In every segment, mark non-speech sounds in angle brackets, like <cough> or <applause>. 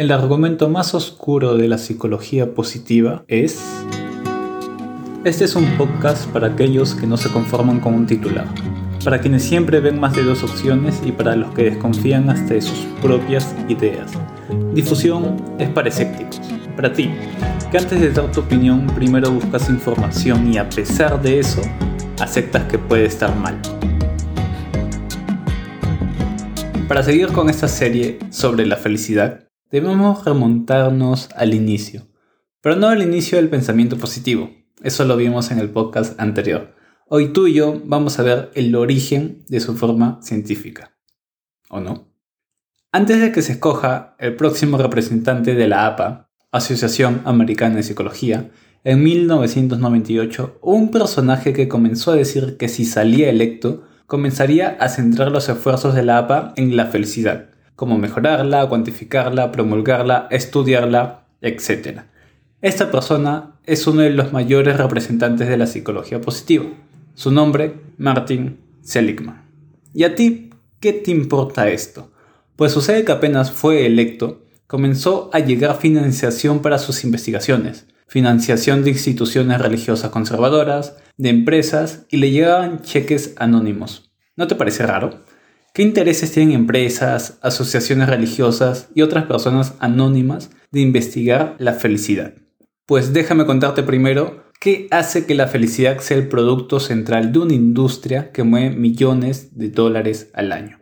El argumento más oscuro de la psicología positiva es... Este es un podcast para aquellos que no se conforman con un titular, para quienes siempre ven más de dos opciones y para los que desconfían hasta de sus propias ideas. Difusión es para escépticos, para ti, que antes de dar tu opinión primero buscas información y a pesar de eso, aceptas que puede estar mal. Para seguir con esta serie sobre la felicidad, debemos remontarnos al inicio, pero no al inicio del pensamiento positivo, eso lo vimos en el podcast anterior. Hoy tú y yo vamos a ver el origen de su forma científica. ¿O no? Antes de que se escoja el próximo representante de la APA, Asociación Americana de Psicología, en 1998 hubo un personaje que comenzó a decir que si salía electo, comenzaría a centrar los esfuerzos de la APA en la felicidad como mejorarla, cuantificarla, promulgarla, estudiarla, etc. Esta persona es uno de los mayores representantes de la psicología positiva. Su nombre, Martin Seligman. ¿Y a ti qué te importa esto? Pues sucede que apenas fue electo, comenzó a llegar financiación para sus investigaciones, financiación de instituciones religiosas conservadoras, de empresas y le llegaban cheques anónimos. ¿No te parece raro? ¿Qué intereses tienen empresas, asociaciones religiosas y otras personas anónimas de investigar la felicidad? Pues déjame contarte primero qué hace que la felicidad sea el producto central de una industria que mueve millones de dólares al año.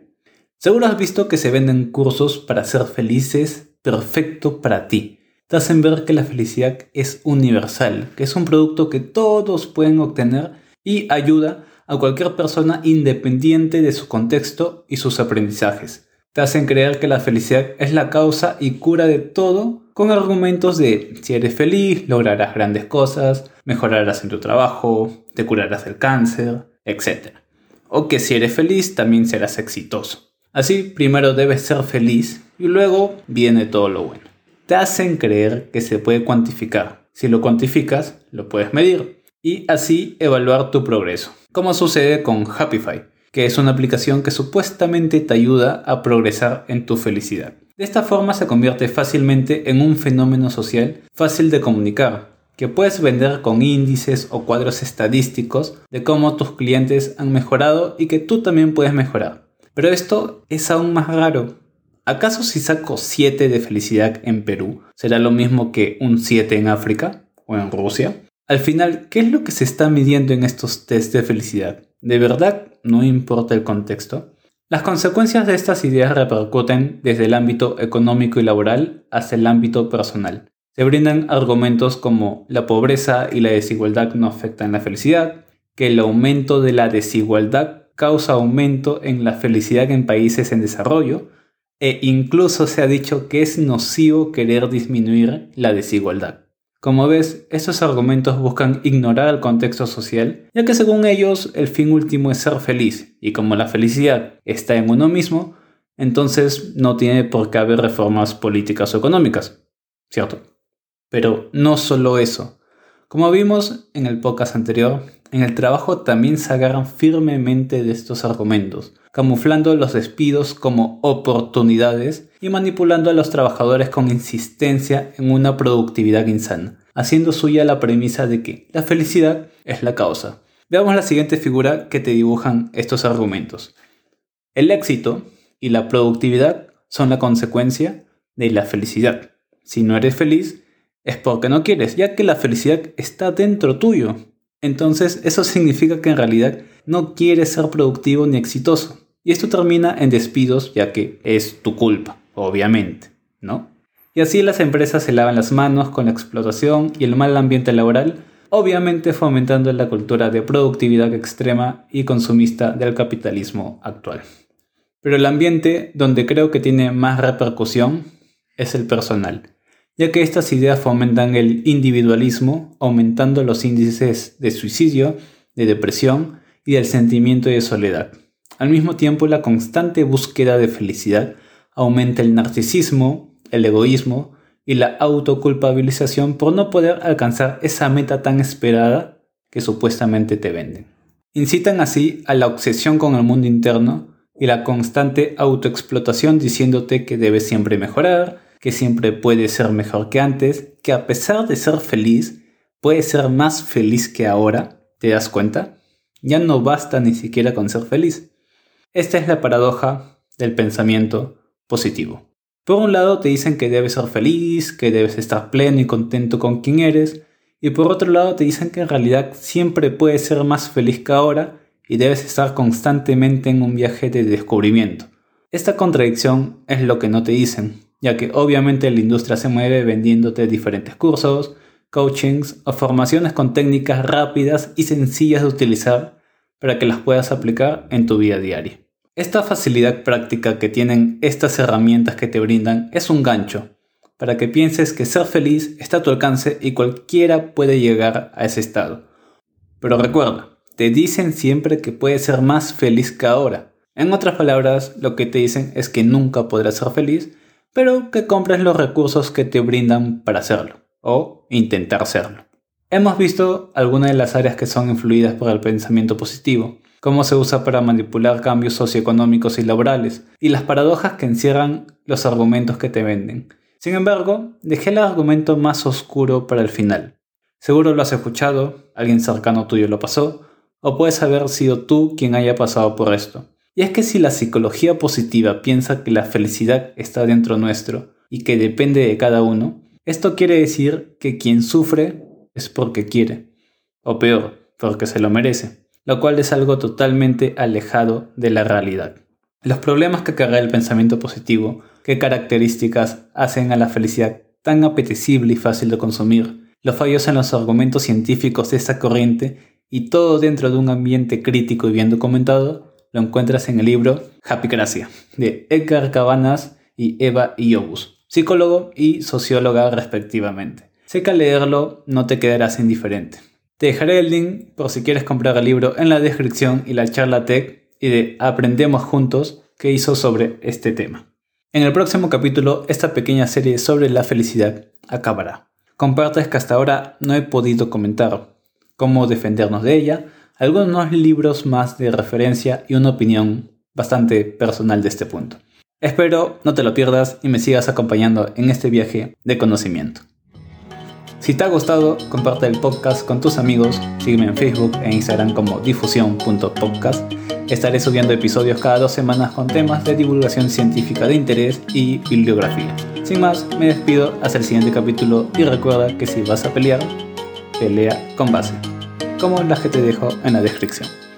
Seguro has visto que se venden cursos para ser felices perfecto para ti. Te hacen ver que la felicidad es universal, que es un producto que todos pueden obtener y ayuda a cualquier persona independiente de su contexto y sus aprendizajes. Te hacen creer que la felicidad es la causa y cura de todo con argumentos de si eres feliz, lograrás grandes cosas, mejorarás en tu trabajo, te curarás del cáncer, etc. O que si eres feliz también serás exitoso. Así, primero debes ser feliz y luego viene todo lo bueno. Te hacen creer que se puede cuantificar. Si lo cuantificas, lo puedes medir y así evaluar tu progreso como sucede con Happify, que es una aplicación que supuestamente te ayuda a progresar en tu felicidad. De esta forma se convierte fácilmente en un fenómeno social fácil de comunicar, que puedes vender con índices o cuadros estadísticos de cómo tus clientes han mejorado y que tú también puedes mejorar. Pero esto es aún más raro. ¿Acaso si saco 7 de felicidad en Perú será lo mismo que un 7 en África o en Rusia? Al final, ¿qué es lo que se está midiendo en estos test de felicidad? ¿De verdad no importa el contexto? Las consecuencias de estas ideas repercuten desde el ámbito económico y laboral hasta el ámbito personal. Se brindan argumentos como la pobreza y la desigualdad no afectan la felicidad, que el aumento de la desigualdad causa aumento en la felicidad en países en desarrollo, e incluso se ha dicho que es nocivo querer disminuir la desigualdad. Como ves, estos argumentos buscan ignorar el contexto social, ya que según ellos el fin último es ser feliz, y como la felicidad está en uno mismo, entonces no tiene por qué haber reformas políticas o económicas, ¿cierto? Pero no solo eso. Como vimos en el podcast anterior, en el trabajo también se agarran firmemente de estos argumentos, camuflando los despidos como oportunidades y manipulando a los trabajadores con insistencia en una productividad insana, haciendo suya la premisa de que la felicidad es la causa. Veamos la siguiente figura que te dibujan estos argumentos. El éxito y la productividad son la consecuencia de la felicidad. Si no eres feliz, es porque no quieres, ya que la felicidad está dentro tuyo. Entonces eso <laughs> significa que en realidad no quieres ser productivo ni exitoso. Y esto termina en despidos ya que es tu culpa, obviamente, ¿no? Y así las empresas se lavan las manos con la explotación y el mal ambiente laboral, obviamente fomentando la cultura de productividad extrema y consumista del capitalismo actual. Pero el ambiente donde creo que tiene más repercusión es el personal ya que estas ideas fomentan el individualismo, aumentando los índices de suicidio, de depresión y del sentimiento de soledad. Al mismo tiempo, la constante búsqueda de felicidad aumenta el narcisismo, el egoísmo y la autoculpabilización por no poder alcanzar esa meta tan esperada que supuestamente te venden. Incitan así a la obsesión con el mundo interno y la constante autoexplotación diciéndote que debes siempre mejorar, que siempre puede ser mejor que antes, que a pesar de ser feliz, puede ser más feliz que ahora, ¿te das cuenta? Ya no basta ni siquiera con ser feliz. Esta es la paradoja del pensamiento positivo. Por un lado te dicen que debes ser feliz, que debes estar pleno y contento con quien eres, y por otro lado te dicen que en realidad siempre puedes ser más feliz que ahora y debes estar constantemente en un viaje de descubrimiento. Esta contradicción es lo que no te dicen, ya que obviamente la industria se mueve vendiéndote diferentes cursos, coachings o formaciones con técnicas rápidas y sencillas de utilizar para que las puedas aplicar en tu vida diaria. Esta facilidad práctica que tienen estas herramientas que te brindan es un gancho para que pienses que ser feliz está a tu alcance y cualquiera puede llegar a ese estado. Pero recuerda, te dicen siempre que puedes ser más feliz que ahora. En otras palabras, lo que te dicen es que nunca podrás ser feliz, pero que compres los recursos que te brindan para hacerlo, o intentar serlo. Hemos visto algunas de las áreas que son influidas por el pensamiento positivo, cómo se usa para manipular cambios socioeconómicos y laborales, y las paradojas que encierran los argumentos que te venden. Sin embargo, dejé el argumento más oscuro para el final. Seguro lo has escuchado, alguien cercano tuyo lo pasó, o puedes haber sido tú quien haya pasado por esto. Y es que si la psicología positiva piensa que la felicidad está dentro nuestro y que depende de cada uno, esto quiere decir que quien sufre es porque quiere, o peor, porque se lo merece, lo cual es algo totalmente alejado de la realidad. Los problemas que carga el pensamiento positivo qué características hacen a la felicidad tan apetecible y fácil de consumir, los fallos en los argumentos científicos de esta corriente y todo dentro de un ambiente crítico y bien documentado, lo encuentras en el libro Happy Gracia, de Edgar Cabanas y Eva Iobus, psicólogo y socióloga respectivamente. Sé que al leerlo no te quedarás indiferente. Te dejaré el link por si quieres comprar el libro en la descripción y la charla tech y de Aprendemos Juntos que hizo sobre este tema. En el próximo capítulo, esta pequeña serie sobre la felicidad acabará. Compartes que hasta ahora no he podido comentar cómo defendernos de ella, algunos libros más de referencia y una opinión bastante personal de este punto. Espero no te lo pierdas y me sigas acompañando en este viaje de conocimiento. Si te ha gustado, comparte el podcast con tus amigos, sígueme en Facebook e Instagram como difusión.podcast. Estaré subiendo episodios cada dos semanas con temas de divulgación científica de interés y bibliografía. Sin más, me despido hasta el siguiente capítulo y recuerda que si vas a pelear, pelea con base, como las que te dejo en la descripción.